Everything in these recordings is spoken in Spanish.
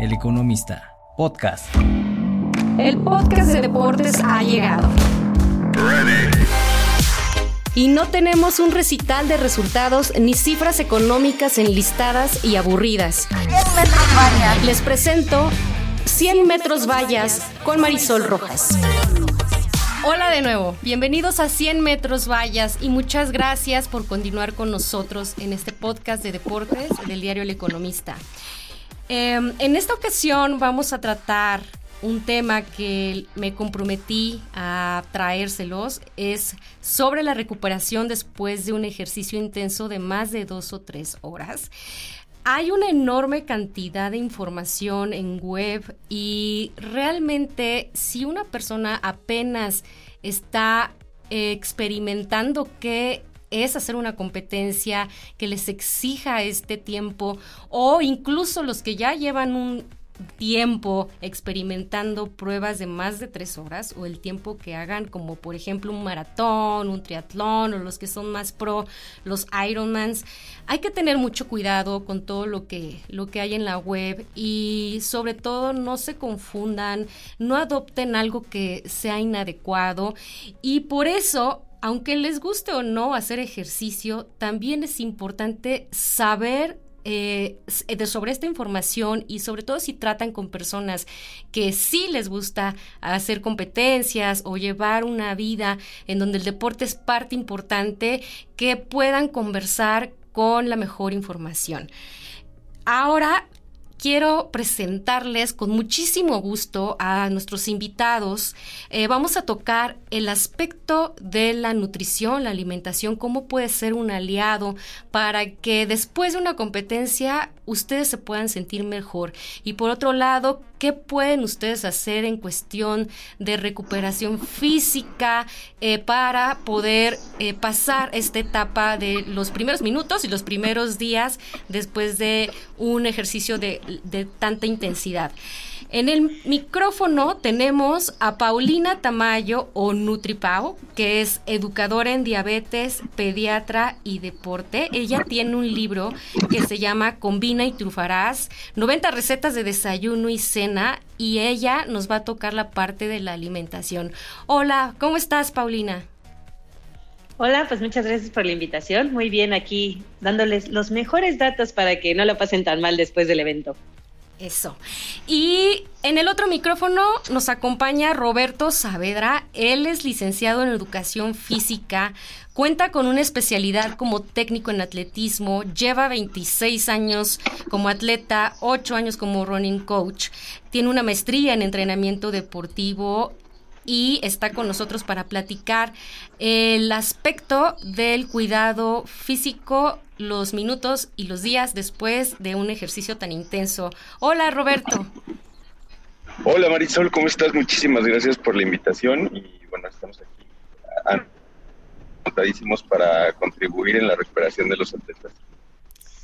El Economista, podcast. El podcast de deportes ha llegado. Y no tenemos un recital de resultados ni cifras económicas enlistadas y aburridas. Les presento 100 metros vallas con Marisol Rojas. Hola de nuevo, bienvenidos a 100 metros vallas y muchas gracias por continuar con nosotros en este podcast de deportes del diario El Economista. Em, en esta ocasión vamos a tratar un tema que me comprometí a traérselos, es sobre la recuperación después de un ejercicio intenso de más de dos o tres horas. Hay una enorme cantidad de información en web y realmente si una persona apenas está experimentando qué es hacer una competencia que les exija este tiempo o incluso los que ya llevan un tiempo experimentando pruebas de más de tres horas o el tiempo que hagan como por ejemplo un maratón, un triatlón o los que son más pro, los Ironmans. Hay que tener mucho cuidado con todo lo que, lo que hay en la web y sobre todo no se confundan, no adopten algo que sea inadecuado y por eso aunque les guste o no hacer ejercicio, también es importante saber eh, de sobre esta información y sobre todo si tratan con personas que sí les gusta hacer competencias o llevar una vida en donde el deporte es parte importante, que puedan conversar con la mejor información. Ahora quiero presentarles con muchísimo gusto a nuestros invitados. Eh, vamos a tocar el aspecto de la nutrición, la alimentación, cómo puede ser un aliado para que después de una competencia ustedes se puedan sentir mejor. Y por otro lado, ¿qué pueden ustedes hacer en cuestión de recuperación física eh, para poder eh, pasar esta etapa de los primeros minutos y los primeros días después de un ejercicio de, de tanta intensidad? En el micrófono tenemos a Paulina Tamayo o Nutripao, que es educadora en diabetes, pediatra y deporte. Ella tiene un libro que se llama Combina y trufarás, 90 recetas de desayuno y cena, y ella nos va a tocar la parte de la alimentación. Hola, ¿cómo estás, Paulina? Hola, pues muchas gracias por la invitación. Muy bien aquí dándoles los mejores datos para que no lo pasen tan mal después del evento. Eso. Y en el otro micrófono nos acompaña Roberto Saavedra. Él es licenciado en educación física, cuenta con una especialidad como técnico en atletismo, lleva 26 años como atleta, 8 años como running coach, tiene una maestría en entrenamiento deportivo y está con nosotros para platicar el aspecto del cuidado físico los minutos y los días después de un ejercicio tan intenso. Hola Roberto. Hola Marisol, ¿cómo estás? Muchísimas gracias por la invitación y bueno, estamos aquí anotadísimos para contribuir en la recuperación de los atletas.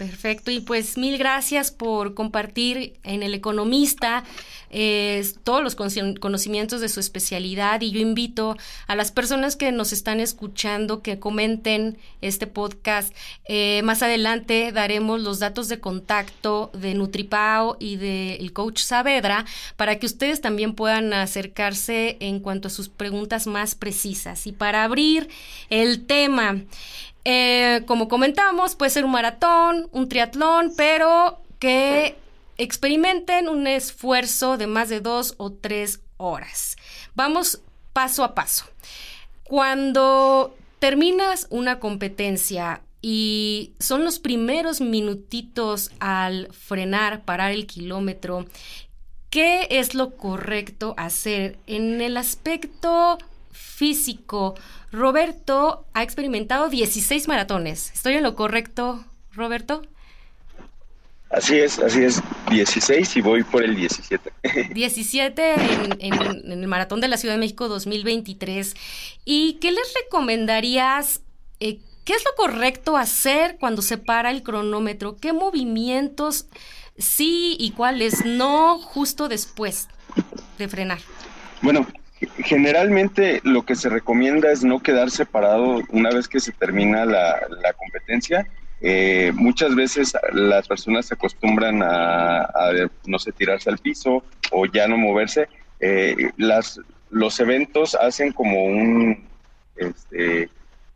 Perfecto, y pues mil gracias por compartir en El Economista eh, todos los conocimientos de su especialidad y yo invito a las personas que nos están escuchando que comenten este podcast. Eh, más adelante daremos los datos de contacto de Nutripao y del coach Saavedra para que ustedes también puedan acercarse en cuanto a sus preguntas más precisas. Y para abrir el tema, eh, como comentábamos, puede ser un maratón, un triatlón, pero que experimenten un esfuerzo de más de dos o tres horas. Vamos paso a paso. Cuando terminas una competencia y son los primeros minutitos al frenar, parar el kilómetro, ¿qué es lo correcto hacer en el aspecto físico? Roberto ha experimentado 16 maratones. ¿Estoy en lo correcto, Roberto? Así es, así es, 16 y voy por el 17. 17 en, el Maratón de la Ciudad de México 2023. ¿Y qué les recomendarías? Eh, ¿Qué es lo correcto hacer cuando se para el cronómetro? ¿Qué movimientos sí y cuáles no justo después de frenar? Bueno, generalmente lo que se recomienda es no quedar separado una vez que se termina la, competencia eh, muchas veces las personas se acostumbran a, no sé, tirarse al piso o ya no moverse. Eh, las, los eventos hacen como un, este,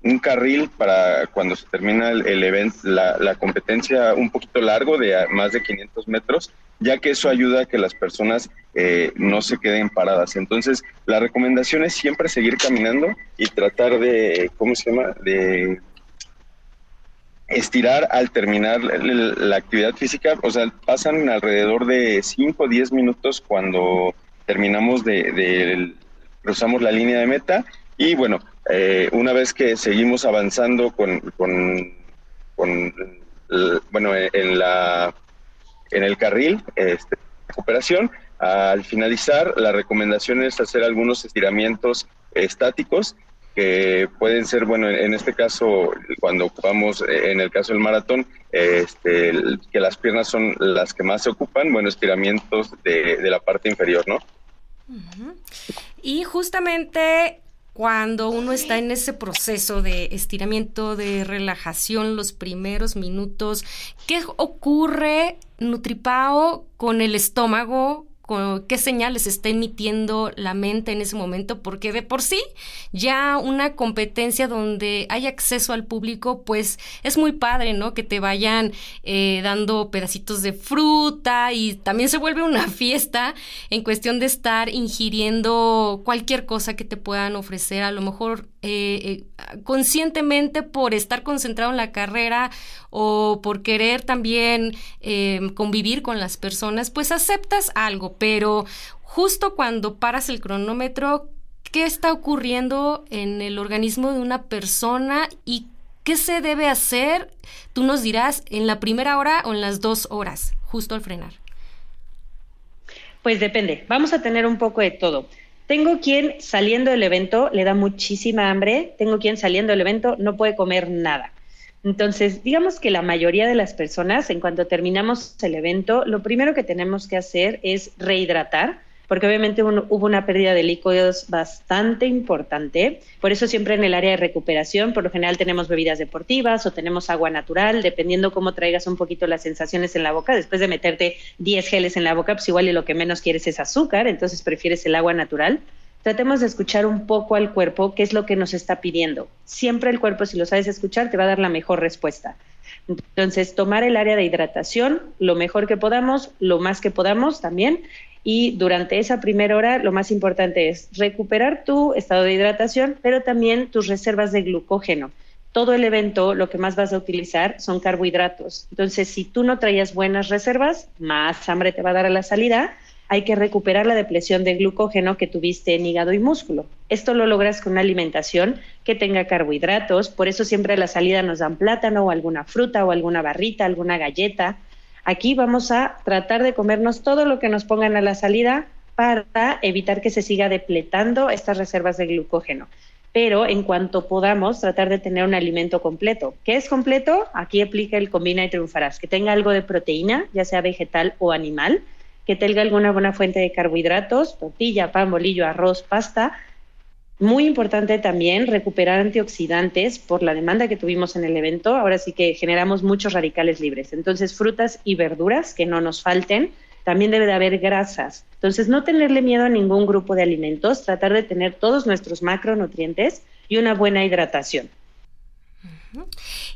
un carril para cuando se termina el, evento, la, la, competencia un poquito largo de más de 500 metros, ya que eso ayuda a que las personas eh, no se queden paradas. Entonces, la recomendación es siempre seguir caminando y tratar de, ¿cómo se llama? De estirar al terminar la actividad física, o sea, pasan alrededor de 5 o 10 minutos cuando terminamos de, cruzamos la línea de meta y bueno, eh, una vez que seguimos avanzando con, con, bueno, en la en el carril este, recuperación, al finalizar la recomendación es hacer algunos estiramientos estáticos que pueden ser, bueno, en este caso, cuando ocupamos, eh, en el caso del maratón, este, que las piernas son las que más se ocupan, bueno, estiramientos de, la parte inferior, ¿no? Y justamente cuando uno está en ese proceso de estiramiento, de relajación, los primeros minutos, ¿qué ocurre, Nutripao, con el estómago, qué señales está emitiendo la mente en ese momento, porque de por sí ya una competencia donde hay acceso al público, pues es muy padre, ¿no? Que te vayan eh, dando pedacitos de fruta y también se vuelve una fiesta en cuestión de estar ingiriendo cualquier cosa que te puedan ofrecer, a lo mejor eh, eh, conscientemente por estar concentrado en la carrera o por querer también convivir con las personas, pues aceptas algo pero justo cuando paras el cronómetro, ¿qué está ocurriendo en el organismo de una persona y qué se debe hacer? Tú nos dirás en la primera hora o en las dos horas, justo al frenar. Pues depende, vamos a tener un poco de todo. Tengo quien saliendo del evento le da muchísima hambre, tengo quien saliendo del evento no puede comer nada. Entonces, digamos que la mayoría de las personas, en cuanto terminamos el evento, lo primero que tenemos que hacer es rehidratar, porque obviamente hubo una pérdida de líquidos bastante importante. Por eso siempre en el área de recuperación, por lo general tenemos bebidas deportivas o tenemos agua natural, dependiendo cómo traigas un poquito las sensaciones en la boca. Después de meterte 10 geles en la boca, pues igual y lo que menos quieres es azúcar, entonces prefieres el agua natural tratemos de escuchar un poco al cuerpo qué es lo que nos está pidiendo. Siempre el cuerpo, si lo sabes escuchar, te va a dar la mejor respuesta. Entonces, tomar el área de hidratación lo mejor que podamos, lo más que podamos también. Y durante esa primera hora, lo más importante es recuperar tu estado de hidratación, pero también tus reservas de glucógeno. Todo el evento, lo que más vas a utilizar son carbohidratos. Entonces, si tú no traías buenas reservas, más hambre te va a dar a la salida hay que recuperar la depresión de glucógeno que tuviste en hígado y músculo. Esto lo logras con una alimentación que tenga carbohidratos, por eso siempre a la salida nos dan plátano o alguna fruta o alguna barrita, alguna galleta. Aquí vamos a tratar de comernos todo lo que nos pongan a la salida para evitar que se siga depletando estas reservas de glucógeno. Pero en cuanto podamos, tratar de tener un alimento completo. ¿Qué es completo? Aquí aplica el combina y triunfarás. Que tenga algo de proteína, ya sea vegetal o animal, que tenga alguna buena fuente de carbohidratos, tortilla, pan, bolillo, arroz, pasta. Muy importante también recuperar antioxidantes por la demanda que tuvimos en el evento. Ahora sí que generamos muchos radicales libres. Entonces, frutas y verduras que no nos falten. También debe de haber grasas. Entonces, no tenerle miedo a ningún grupo de alimentos, tratar de tener todos nuestros macronutrientes y una buena hidratación.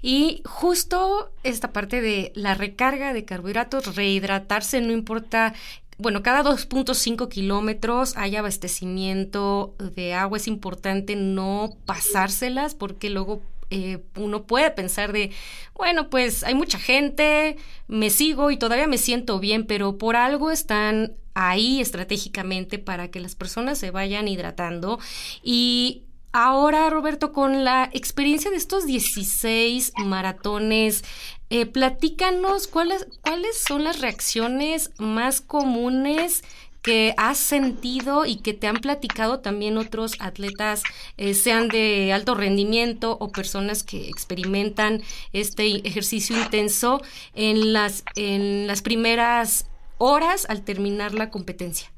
Y justo esta parte de la recarga de carbohidratos, rehidratarse, no importa bueno, cada 2.5 kilómetros hay abastecimiento de agua. Es importante no pasárselas porque luego eh, uno puede pensar de, bueno, pues hay mucha gente, me sigo y todavía me siento bien, pero por algo están ahí estratégicamente para que las personas se vayan hidratando y Ahora, Roberto, con la experiencia de estos 16 maratones, eh, platícanos cuáles, cuáles son las reacciones más comunes que has sentido y que te han platicado también otros atletas, eh, sean de alto rendimiento o personas que experimentan este ejercicio intenso en las, en las primeras horas al terminar la competencia.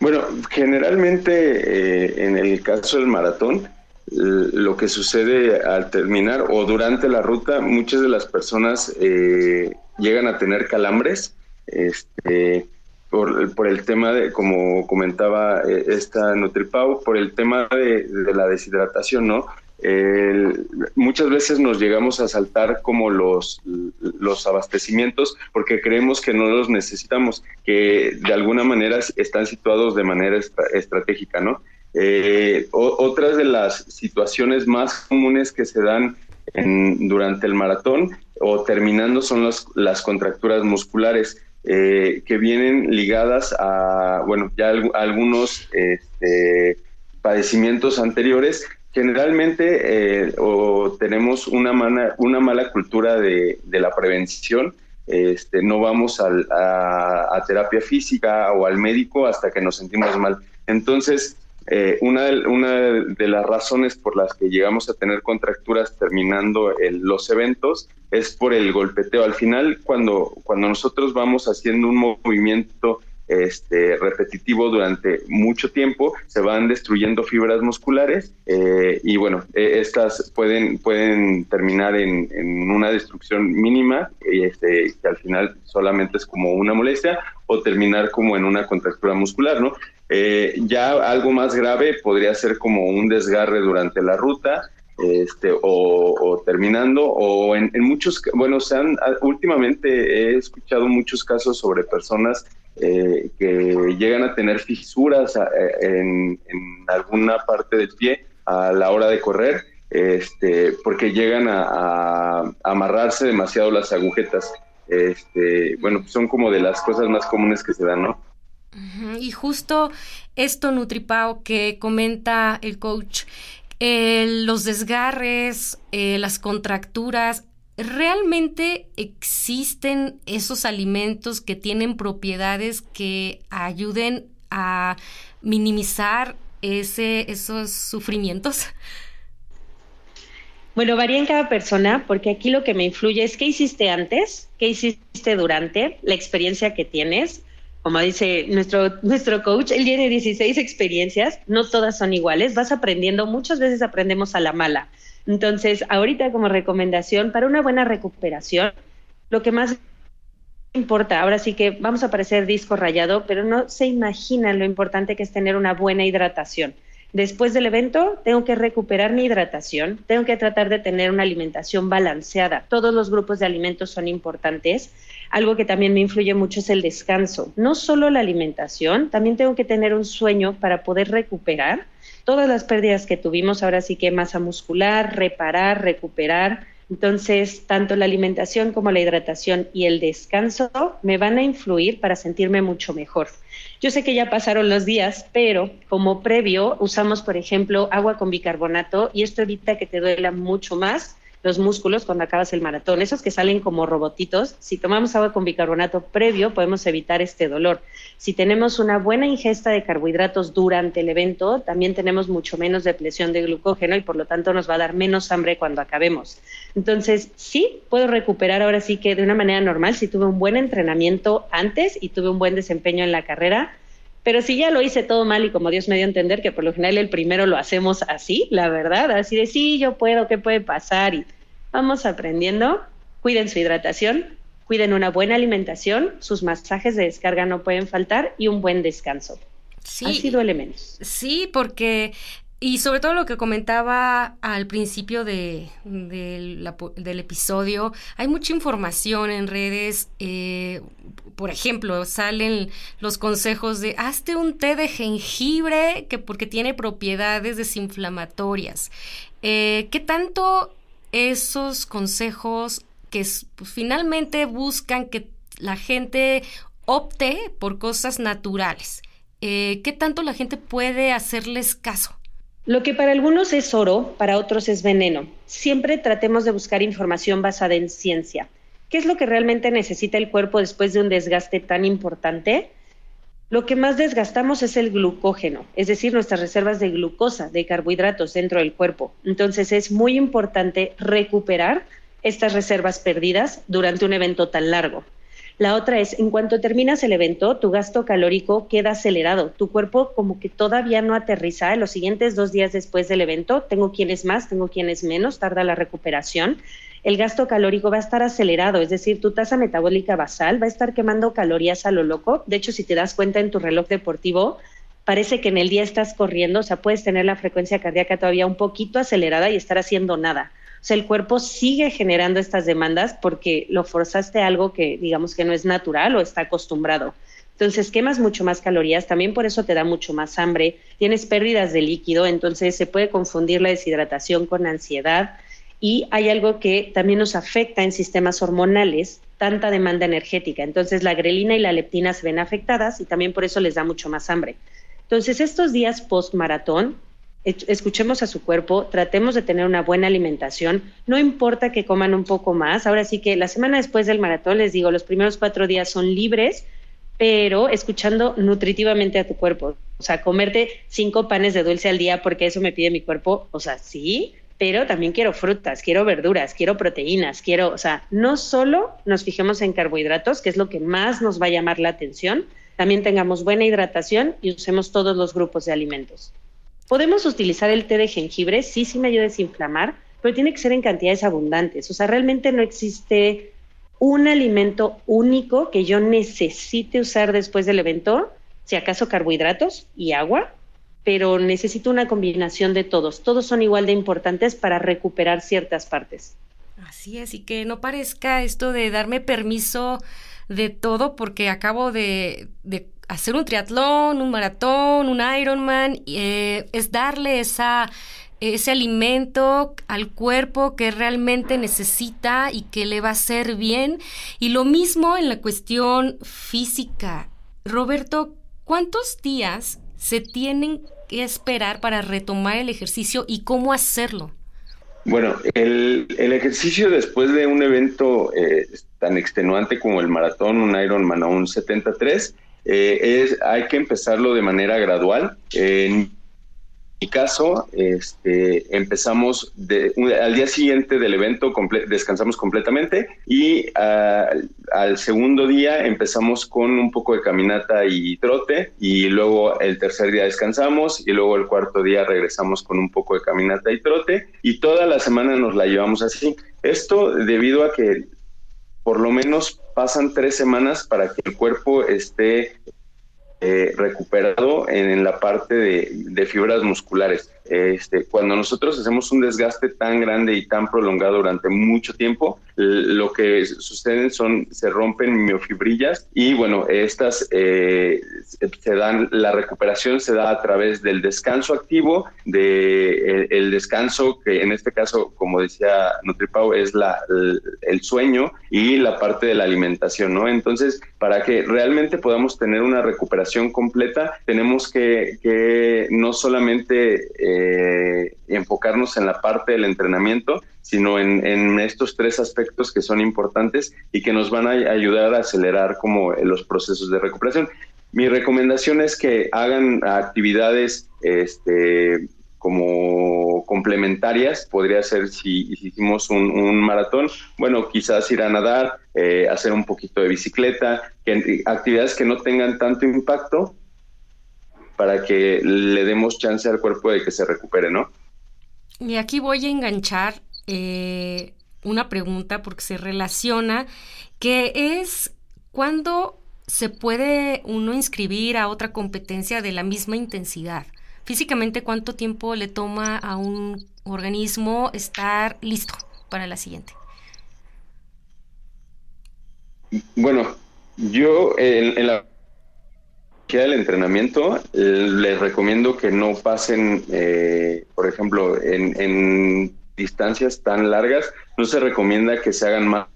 Bueno, generalmente eh, en el caso del maratón, lo que sucede al terminar o durante la ruta, muchas de las personas eh, llegan a tener calambres, este, por, por, el tema de, como comentaba eh, esta Nutripau, por el tema de, de la deshidratación, ¿no? Muchas veces nos llegamos a saltar como los, los abastecimientos porque creemos que no los necesitamos, que de alguna manera están situados de manera estratégica, ¿no? Eh, otras de las situaciones más comunes que se dan durante el maratón o terminando son las, las contracturas musculares eh, que vienen ligadas a, bueno, ya algunos este, padecimientos anteriores generalmente eh, o tenemos una, una mala cultura de, la prevención. Este, no vamos a, terapia física o al médico hasta que nos sentimos mal. Entonces, eh, una, de, una, de, las razones por las que llegamos a tener contracturas terminando los eventos es por el golpeteo. Al final, cuando, cuando nosotros vamos haciendo un movimiento este, repetitivo durante mucho tiempo, se van destruyendo fibras musculares eh, y bueno, e, estas pueden, pueden terminar en, una destrucción mínima, este, que al final solamente es como una molestia, o terminar como en una contractura muscular, ¿no? Eh, ya algo más grave podría ser como un desgarre durante la ruta, este, o, terminando, o en, en, muchos, bueno, se han, últimamente he escuchado muchos casos sobre personas eh, que llegan a tener fisuras eh, en, alguna parte del pie a la hora de correr, este, porque llegan a, amarrarse demasiado las agujetas. Este, bueno, son como de las cosas más comunes que se dan, ¿no? Y justo esto, Nutripao, que comenta el coach, los desgarres, eh, las contracturas, ¿realmente existen esos alimentos que tienen propiedades que ayuden a minimizar ese, esos sufrimientos? Bueno, varía en cada persona, porque aquí lo que me influye es qué hiciste antes, qué hiciste durante, la experiencia que tienes. Como dice nuestro, nuestro coach, él tiene 16 experiencias, no todas son iguales, vas aprendiendo, muchas veces aprendemos a la mala. Entonces, ahorita como recomendación para una buena recuperación, lo que más importa, ahora sí que vamos a parecer disco rayado, pero no se imaginan lo importante que es tener una buena hidratación. Después del evento, tengo que recuperar mi hidratación, tengo que tratar de tener una alimentación balanceada. Todos los grupos de alimentos son importantes. Algo que también me influye mucho es el descanso. No solo la alimentación, también tengo que tener un sueño para poder recuperar todas las pérdidas que tuvimos, ahora sí que masa muscular, reparar, recuperar. Entonces, tanto la alimentación como la hidratación y el descanso me van a influir para sentirme mucho mejor. Yo sé que ya pasaron los días, pero como previo usamos, por ejemplo, agua con bicarbonato y esto evita que te duela mucho más los músculos cuando acabas el maratón, esos que salen como robotitos, si tomamos agua con bicarbonato previo podemos evitar este dolor. Si tenemos una buena ingesta de carbohidratos durante el evento, también tenemos mucho menos depresión de glucógeno y por lo tanto nos va a dar menos hambre cuando acabemos. Entonces, sí, puedo recuperar ahora sí que de una manera normal si tuve un buen entrenamiento antes y tuve un buen desempeño en la carrera, pero si ya lo hice todo mal y como Dios me dio a entender que por lo general el primero lo hacemos así, la verdad, así de sí, yo puedo, ¿qué puede pasar? Vamos aprendiendo. Cuiden su hidratación, cuiden una buena alimentación, sus masajes de descarga no pueden faltar y un buen descanso. Sí, Así duele menos. Sí, porque y sobre todo lo que comentaba al principio de, del episodio, hay mucha información en redes. Eh, por ejemplo, salen los consejos de hazte un té de jengibre que porque tiene propiedades desinflamatorias. Eh, ¿Qué tanto esos consejos que pues, finalmente buscan que la gente opte por cosas naturales? Eh, ¿Qué tanto la gente puede hacerles caso? Lo que para algunos es oro, para otros es veneno. Siempre tratemos de buscar información basada en ciencia. ¿Qué es lo que realmente necesita el cuerpo después de un desgaste tan importante? Lo que más desgastamos es el glucógeno, es decir, nuestras reservas de glucosa, de carbohidratos dentro del cuerpo. Entonces es muy importante recuperar estas reservas perdidas durante un evento tan largo. La otra es, en cuanto terminas el evento, tu gasto calórico queda acelerado. Tu cuerpo como que todavía no aterriza. En los siguientes dos días después del evento, tengo quienes más, tengo quienes menos, tarda la recuperación. El gasto calórico va a estar acelerado, es decir, tu tasa metabólica basal va a estar quemando calorías a lo loco. De hecho, si te das cuenta en tu reloj deportivo, parece que en el día estás corriendo, o sea, puedes tener la frecuencia cardíaca todavía un poquito acelerada y estar haciendo nada. O sea, el cuerpo sigue generando estas demandas porque lo forzaste a algo que digamos que no es natural o está acostumbrado. Entonces quemas mucho más calorías, también por eso te da mucho más hambre, tienes pérdidas de líquido, entonces se puede confundir la deshidratación con ansiedad y hay algo que también nos afecta en sistemas hormonales, tanta demanda energética. Entonces la grelina y la leptina se ven afectadas y también por eso les da mucho más hambre. Entonces estos días post maratón escuchemos a su cuerpo, tratemos de tener una buena alimentación, no importa que coman un poco más, ahora sí que la semana después del maratón, les digo, los primeros cuatro días son libres, pero escuchando nutritivamente a tu cuerpo, o sea, comerte cinco panes de dulce al día porque eso me pide mi cuerpo, o sea, sí, pero también quiero frutas, quiero verduras, quiero proteínas, quiero, o sea, no solo nos fijemos en carbohidratos, que es lo que más nos va a llamar la atención, también tengamos buena hidratación y usemos todos los grupos de alimentos. Podemos utilizar el té de jengibre, sí, sí me ayuda a desinflamar, pero tiene que ser en cantidades abundantes. O sea, realmente no existe un alimento único que yo necesite usar después del evento, si acaso carbohidratos y agua, pero necesito una combinación de todos. Todos son igual de importantes para recuperar ciertas partes. Así es, y que no parezca esto de darme permiso de todo porque acabo de, hacer un triatlón, un maratón, un Ironman, eh, es darle esa, ese alimento al cuerpo que realmente necesita y que le va a hacer bien. Y lo mismo en la cuestión física. Roberto, ¿cuántos días se tienen que esperar para retomar el ejercicio y cómo hacerlo? Bueno, el, ejercicio después de un evento eh, tan extenuante como el maratón, un Ironman o un 73, eh, es, hay que empezarlo de manera gradual. En mi caso, este, empezamos al día siguiente del evento, descansamos completamente y al segundo día empezamos con un poco de caminata y trote y luego el tercer día descansamos y luego el cuarto día regresamos con un poco de caminata y trote y toda la semana nos la llevamos así. Esto debido a que por lo menos pasan tres semanas para que el cuerpo esté eh, recuperado en, la parte de, fibras musculares. Este, cuando nosotros hacemos un desgaste tan grande y tan prolongado durante mucho tiempo, lo que sucede son, se rompen miofibrillas y bueno, estas eh, se dan, la recuperación se da a través del descanso activo, de el, descanso que en este caso, como decía Nutripau, es la, el, sueño y la parte de la alimentación, ¿no? Entonces, para que realmente podamos tener una recuperación completa, tenemos que, que no solamente eh, eh, enfocarnos en la parte del entrenamiento, sino en, estos tres aspectos que son importantes y que nos van a ayudar a acelerar como los procesos de recuperación. Mi recomendación es que hagan actividades este, como complementarias, podría ser si, hicimos un, maratón, bueno, quizás ir a nadar, eh, hacer un poquito de bicicleta, actividades que no tengan tanto impacto, para que le demos chance al cuerpo de que se recupere, ¿no? Y aquí voy a enganchar eh, una pregunta porque se relaciona, que es cuándo se puede uno inscribir a otra competencia de la misma intensidad. Físicamente, ¿cuánto tiempo le toma a un organismo estar listo para la siguiente? Bueno, yo en la del entrenamiento, les recomiendo que no pasen, eh, por ejemplo, en, distancias tan largas, no se recomienda que se hagan más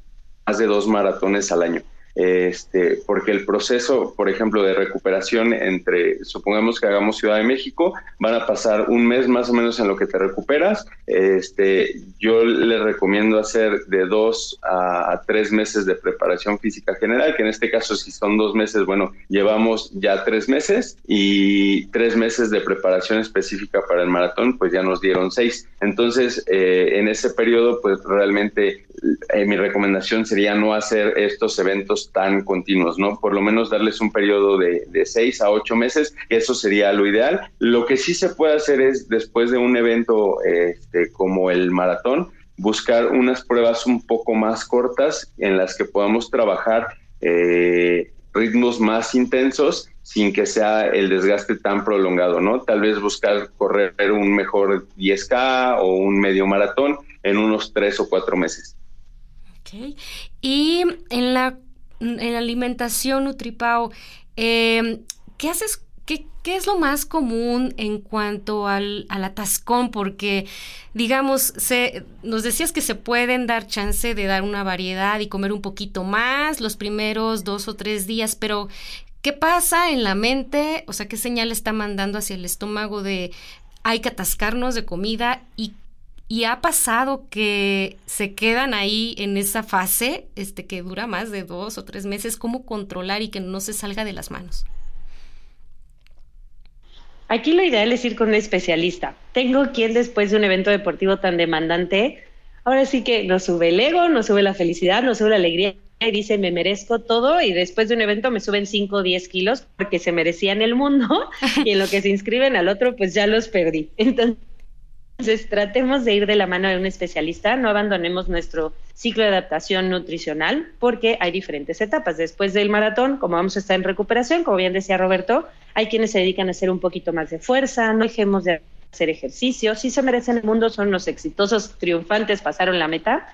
de dos maratones al año este, porque el proceso, por ejemplo, de recuperación entre, supongamos que hagamos Ciudad de México, van a pasar un mes más o menos en lo que te recuperas. Este, yo le recomiendo hacer de dos a, tres meses de preparación física general, que en este caso si son dos meses, bueno, llevamos ya tres meses y tres meses de preparación específica para el maratón, pues ya nos dieron seis. Entonces, eh, en ese periodo, pues realmente eh, mi recomendación sería no hacer estos eventos tan continuos, ¿no? Por lo menos darles un periodo de, de seis a ocho meses, eso sería lo ideal. Lo que sí se puede hacer es, después de un evento este, como el maratón, buscar unas pruebas un poco más cortas en las que podamos trabajar eh, ritmos más intensos sin que sea el desgaste tan prolongado, ¿no? Tal vez buscar correr un mejor 10K o un medio maratón en unos tres o cuatro meses. Ok. Y en la, en alimentación, Nutripao, eh, ¿qué haces ¿Qué, ¿Qué, es lo más común en cuanto al, al atascón? Porque, digamos, se, nos decías que se pueden dar chance de dar una variedad y comer un poquito más los primeros dos o tres días, pero ¿qué pasa en la mente? O sea, ¿qué señal está mandando hacia el estómago de hay que atascarnos de comida y y ha pasado que se quedan ahí en esa fase, este, que dura más de dos o tres meses, ¿cómo controlar y que no se salga de las manos? Aquí lo ideal es ir con un especialista. Tengo quien después de un evento deportivo tan demandante, ahora sí que nos sube el ego, nos sube la felicidad, nos sube la alegría y dice me merezco todo y después de un evento me suben 5 o 10 kilos porque se merecían el mundo y en lo que se inscriben al otro pues ya los perdí. Entonces entonces, tratemos de ir de la mano de un especialista, no abandonemos nuestro ciclo de adaptación nutricional porque hay diferentes etapas. Después del maratón, como vamos a estar en recuperación, como bien decía Roberto, hay quienes se dedican a hacer un poquito más de fuerza, no dejemos de hacer ejercicio, si se merecen el mundo, son los exitosos triunfantes, pasaron la meta.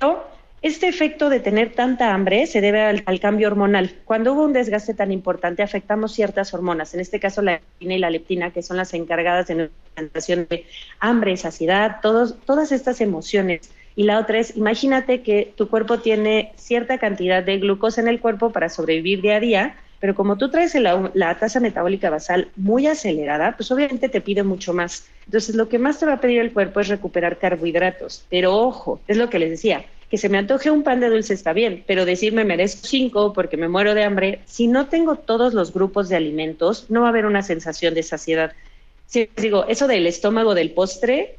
Pero este efecto de tener tanta hambre se debe al, cambio hormonal. Cuando hubo un desgaste tan importante, afectamos ciertas hormonas, en este caso la leptina y la leptina, que son las encargadas de la sensación de hambre, saciedad, todas estas emociones. Y la otra es, imagínate que tu cuerpo tiene cierta cantidad de glucosa en el cuerpo para sobrevivir día a día, pero como tú traes la, tasa metabólica basal muy acelerada, pues obviamente te pide mucho más. Entonces, lo que más te va a pedir el cuerpo es recuperar carbohidratos. Pero ojo, es lo que les decía, que se me antoje un pan de dulce está bien, pero decirme merezco cinco porque me muero de hambre, si no tengo todos los grupos de alimentos, no va a haber una sensación de saciedad. Si digo, eso del estómago del postre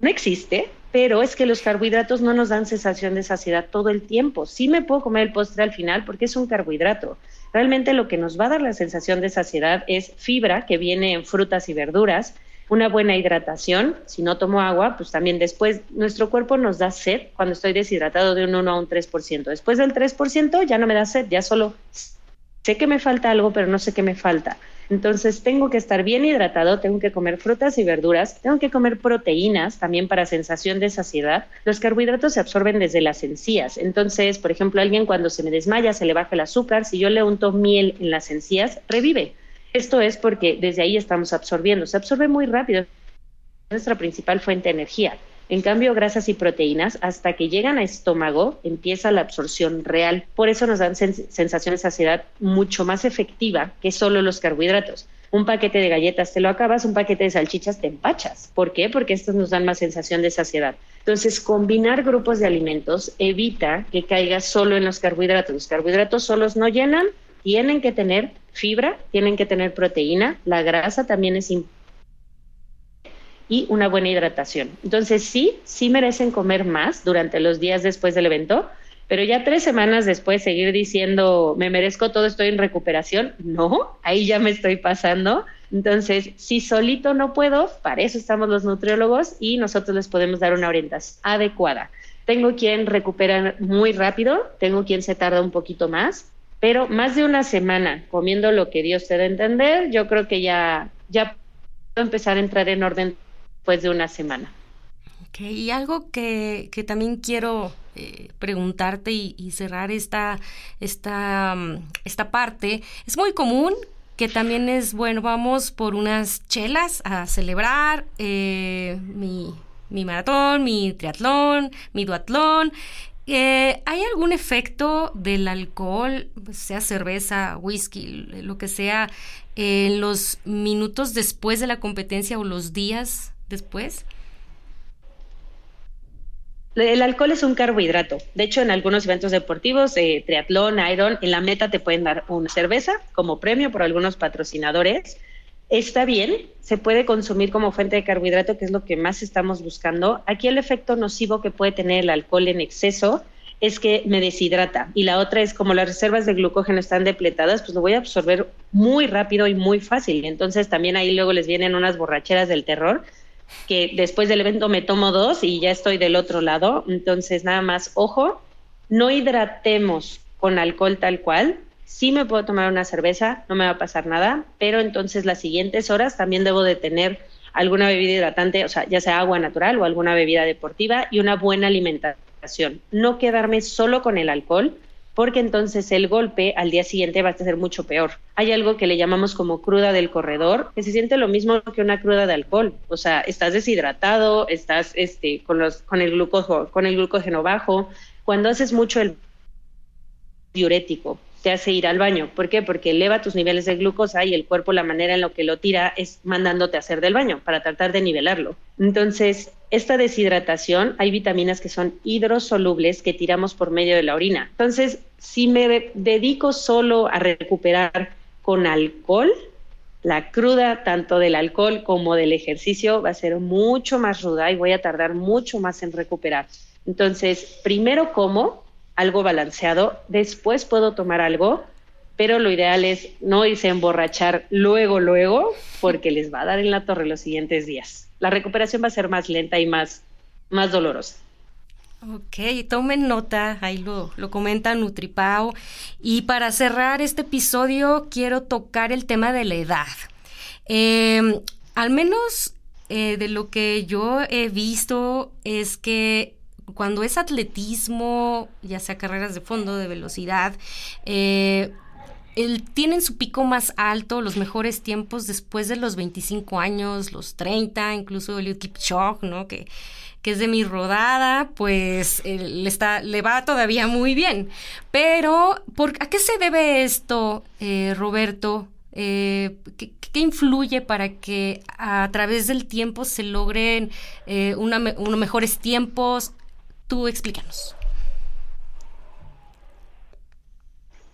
no existe, pero es que los carbohidratos no nos dan sensación de saciedad todo el tiempo. Sí me puedo comer el postre al final porque es un carbohidrato. Realmente lo que nos va a dar la sensación de saciedad es fibra que viene en frutas y verduras, una buena hidratación, si no tomo agua, pues también después nuestro cuerpo nos da sed cuando estoy deshidratado de un 1 a un 3%. Después del 3% ya no me da sed, ya solo sé que me falta algo, pero no sé qué me falta. Entonces tengo que estar bien hidratado, tengo que comer frutas y verduras, tengo que comer proteínas también para sensación de saciedad. Los carbohidratos se absorben desde las encías. Entonces, por ejemplo, alguien cuando se me desmaya, se le baja el azúcar, si yo le unto miel en las encías, revive. Esto es porque desde ahí estamos absorbiendo. Se absorbe muy rápido. Nuestra principal fuente de energía. En cambio, grasas y proteínas, hasta que llegan a estómago, empieza la absorción real. Por eso nos dan sensación de saciedad mucho más efectiva que solo los carbohidratos. Un paquete de galletas te lo acabas, un paquete de salchichas te empachas. ¿Por qué? Porque estos nos dan más sensación de saciedad. Entonces, combinar grupos de alimentos evita que caigas solo en los carbohidratos. Los carbohidratos solos no llenan, tienen que tener fibra, tienen que tener proteína, la grasa también es importante y una buena hidratación. Entonces sí, sí merecen comer más durante los días después del evento, pero ya tres semanas después seguir diciendo me merezco todo, estoy en recuperación, no, ahí ya me estoy pasando. Entonces, si solito no puedo, para eso estamos los nutriólogos y nosotros les podemos dar una orientación adecuada. Tengo quien recupera muy rápido, tengo quien se tarda un poquito más, pero más de una semana comiendo lo que Dios te da a entender, yo creo que ya, ya puedo empezar a entrar en orden después de una semana. Ok, y algo que, que también quiero eh, preguntarte y, cerrar esta, esta, mm, esta parte, es muy común que también es, bueno, vamos por unas chelas a celebrar eh, mi, mi maratón, mi triatlón, mi duatlón, eh, ¿Hay algún efecto del alcohol, sea cerveza, whisky, lo que sea, en los minutos después de la competencia o los días después? El alcohol es un carbohidrato. De hecho, en algunos eventos deportivos, eh, triatlón, iron, en la meta te pueden dar una cerveza como premio por algunos patrocinadores está bien, se puede consumir como fuente de carbohidrato, que es lo que más estamos buscando. Aquí el efecto nocivo que puede tener el alcohol en exceso es que me deshidrata. Y la otra es como las reservas de glucógeno están depletadas, pues lo voy a absorber muy rápido y muy fácil. Entonces también ahí luego les vienen unas borracheras del terror, que después del evento me tomo dos y ya estoy del otro lado. Entonces nada más, ojo, no hidratemos con alcohol tal cual. Sí me puedo tomar una cerveza, no me va a pasar nada, pero entonces las siguientes horas también debo de tener alguna bebida hidratante, o sea, ya sea agua natural o alguna bebida deportiva y una buena alimentación no quedarme solo con el alcohol, porque entonces el golpe al día siguiente va a ser mucho peor. Hay algo que le llamamos como cruda del corredor, que se siente lo mismo que una cruda de alcohol. O sea, estás deshidratado, estás este, con, los, con, el glucógeno, con el glucógeno bajo. Cuando haces mucho el diurético, te hace ir al baño. ¿Por qué? Porque eleva tus niveles de glucosa y el cuerpo la manera en la que lo tira es mandándote a hacer del baño para tratar de nivelarlo. Entonces, esta deshidratación, hay vitaminas que son hidrosolubles que tiramos por medio de la orina. Entonces, si me dedico solo a recuperar con alcohol, la cruda tanto del alcohol como del ejercicio va a ser mucho más ruda y voy a tardar mucho más en recuperar. Entonces, primero como, algo balanceado, después puedo tomar algo, pero lo ideal es no irse a emborrachar luego, luego, porque les va a dar en la torre los siguientes días. La recuperación va a ser más lenta y más, más dolorosa. Ok, tomen nota, ahí lo, lo comenta Nutripao. Y para cerrar este episodio, quiero tocar el tema de la edad. Em, al menos eh, de lo que yo he visto es que cuando es atletismo, ya sea carreras de fondo, de velocidad, eh, tienen su pico más alto, los mejores tiempos después de los 25 años, los 30, incluso el Kipchoge, ¿no? Que, que es de mi rodada, pues le, está, le va todavía muy bien. Pero, ¿por, ¿a qué se debe esto, eh, Roberto? Eh, ¿qué, influye para que a través del tiempo se logren unos mejores tiempos? Tú explícanos.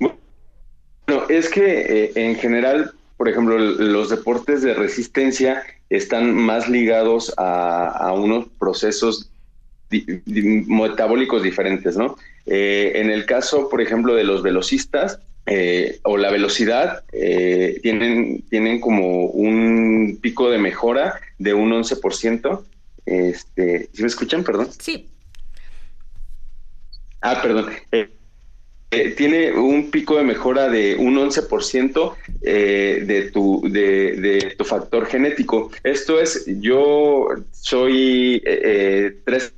Bueno, es que eh, en general, por ejemplo, los deportes de resistencia están más ligados a, unos procesos metabólicos diferentes, ¿no? Eh, en el caso, por ejemplo, de los velocistas, eh, o la velocidad tienen, tienen como un pico de mejora de un 11%. Este, ¿Sí me escuchan? Perdón. Sí. Ah, perdón. Eh, eh, tiene un pico de mejora de un 11% eh, de, tu, de, tu factor genético. Esto es, yo soy 3%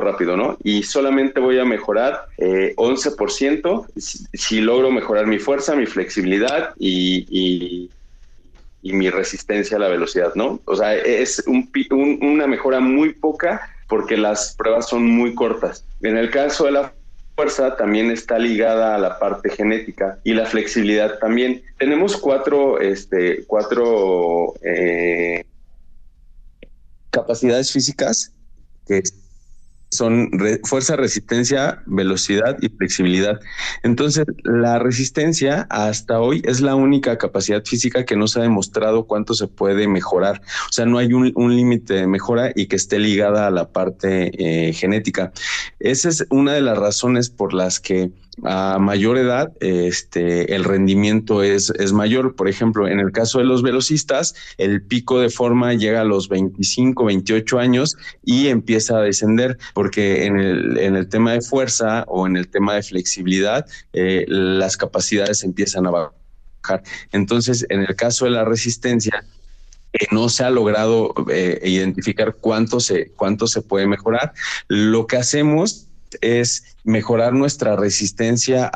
rápido, ¿no? Y solamente voy a mejorar 11% si, logro mejorar mi fuerza, mi flexibilidad y, y, mi resistencia a la velocidad, ¿no? O sea, es un, una mejora muy poca porque las pruebas son muy cortas. En el caso de la fuerza también está ligada a la parte genética y la flexibilidad también. Tenemos cuatro, este, cuatro eh, capacidades físicas son fuerza, resistencia, velocidad y flexibilidad. Entonces, la resistencia hasta hoy es la única capacidad física que no se ha demostrado cuánto se puede mejorar. O sea, no hay un, límite de mejora y que esté ligada a la parte eh, genética. Esa es una de las razones por las que a mayor edad, este, el rendimiento es, es, mayor. Por ejemplo, en el caso de los velocistas, el pico de forma llega a los 25, 28 años y empieza a descender, porque en el, en el tema de fuerza o en el tema de flexibilidad, eh, las capacidades empiezan a bajar. Entonces, en el caso de la resistencia, eh, no se ha logrado eh, identificar cuánto se, cuánto se puede mejorar. Lo que hacemos es mejorar nuestra resistencia.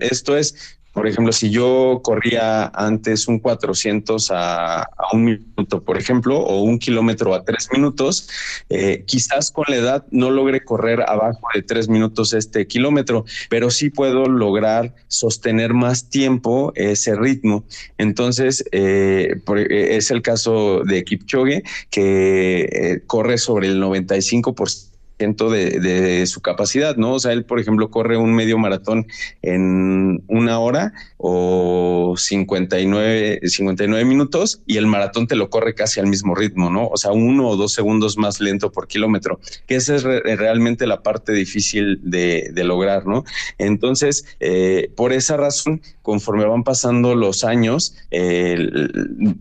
Esto es, por ejemplo, si yo corría antes un 400 a, un minuto, por ejemplo, o un kilómetro a tres minutos, eh, quizás con la edad no logre correr abajo de tres minutos este kilómetro, pero sí puedo lograr sostener más tiempo ese ritmo. Entonces, eh, es el caso de Kipchoge, que eh, corre sobre el 95% de, de, su capacidad, ¿no? O sea, él, por ejemplo, corre un medio maratón en una hora o 59, 59 minutos y el maratón te lo corre casi al mismo ritmo, ¿no? O sea, uno o dos segundos más lento por kilómetro, que esa es realmente la parte difícil de, lograr, ¿no? Entonces, eh, por esa razón, conforme van pasando los años, eh,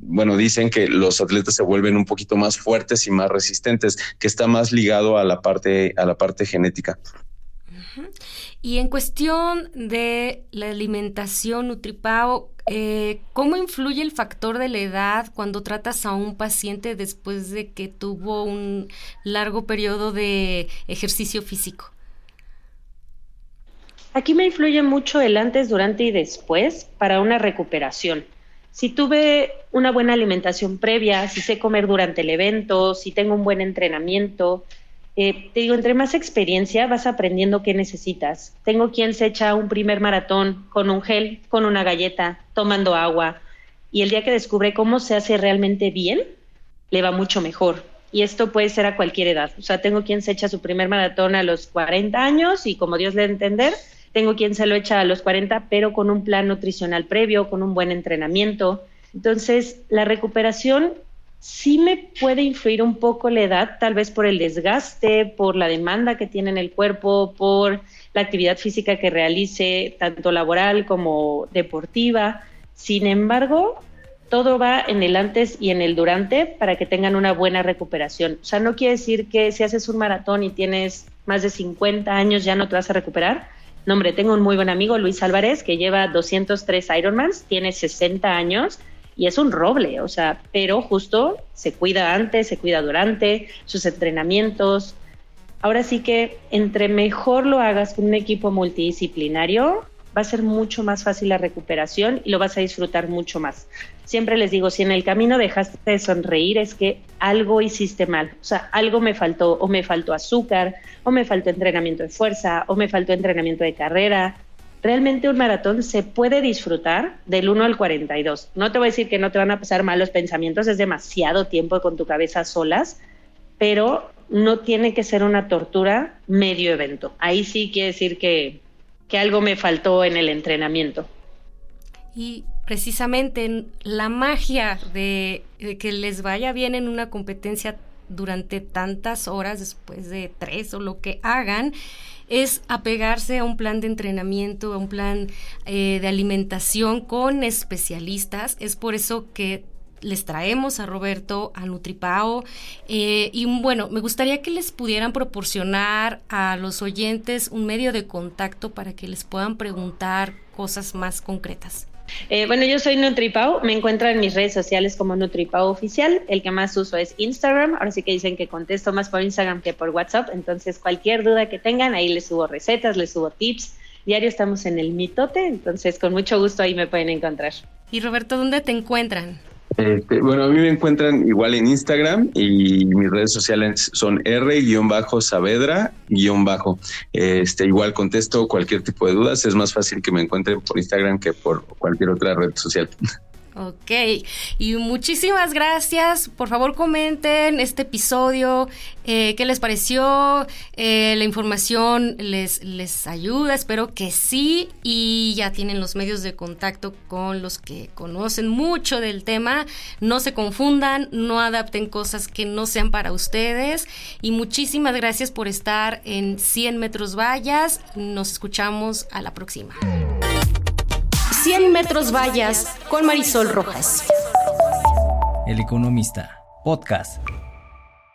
bueno, dicen que los atletas se vuelven un poquito más fuertes y más resistentes, que está más ligado a la parte a la parte genética. Y en cuestión de la alimentación, Nutripao, eh, ¿cómo influye el factor de la edad cuando tratas a un paciente después de que tuvo un largo periodo de ejercicio físico? Aquí me influye mucho el antes, durante y después para una recuperación. Si tuve una buena alimentación previa, si sé comer durante el evento, si tengo un buen entrenamiento, eh, te digo, entre más experiencia vas aprendiendo qué necesitas. Tengo quien se echa un primer maratón con un gel, con una galleta, tomando agua, y el día que descubre cómo se hace realmente bien, le va mucho mejor. Y esto puede ser a cualquier edad. O sea, tengo quien se echa su primer maratón a los 40 años y como Dios le entender, tengo quien se lo echa a los 40, pero con un plan nutricional previo, con un buen entrenamiento. Entonces, la recuperación sí me puede influir un poco la edad, tal vez por el desgaste, por la demanda que tiene en el cuerpo, por la actividad física que realice, tanto laboral como deportiva. Sin embargo, todo va en el antes y en el durante para que tengan una buena recuperación. O sea, no quiere decir que si haces un maratón y tienes más de 50 años ya no te vas a recuperar. No, hombre, tengo un muy buen amigo, Luis Álvarez, que lleva 203 Ironmans, tiene 60 años y es un roble, o sea, pero justo se cuida antes, se cuida durante sus entrenamientos. Ahora sí que entre mejor lo hagas con un equipo multidisciplinario, va a ser mucho más fácil la recuperación y lo vas a disfrutar mucho más. Siempre les digo, si en el camino dejaste de sonreír es que algo hiciste mal, o sea, algo me faltó, o me faltó azúcar, o me faltó entrenamiento de fuerza, o me faltó entrenamiento de carrera, realmente un maratón se puede disfrutar del 1 al 42. No te voy a decir que no te van a pasar malos pensamientos, es demasiado tiempo con tu cabeza solas, pero no tiene que ser una tortura medio evento. Ahí sí quiere decir que, que algo me faltó en el entrenamiento. Y precisamente la magia de, de que les vaya bien en una competencia durante tantas horas después de tres o lo que hagan, es apegarse a un plan de entrenamiento, a un plan eh, de alimentación con especialistas. Es por eso que les traemos a Roberto, a Nutripao. Eh, y bueno, me gustaría que les pudieran proporcionar a los oyentes un medio de contacto para que les puedan preguntar cosas más concretas. Eh, bueno, yo soy NutriPau, me encuentran en mis redes sociales como NutriPau Oficial, el que más uso es Instagram, ahora sí que dicen que contesto más por Instagram que por WhatsApp, entonces cualquier duda que tengan, ahí les subo recetas, les subo tips, diario estamos en el mitote, entonces con mucho gusto ahí me pueden encontrar. Y Roberto, ¿dónde te encuentran? Este, bueno, a mí me encuentran igual en Instagram y mis redes sociales son R-Saavedra- Este, igual contesto cualquier tipo de dudas. Es más fácil que me encuentren por Instagram que por cualquier otra red social. Ok, y muchísimas gracias. Por favor comenten este episodio, eh, qué les pareció, eh, la información les, les ayuda, espero que sí, y ya tienen los medios de contacto con los que conocen mucho del tema. No se confundan, no adapten cosas que no sean para ustedes, y muchísimas gracias por estar en 100 metros vallas. Nos escuchamos a la próxima. 100 metros vallas con Marisol Rojas. El Economista, podcast.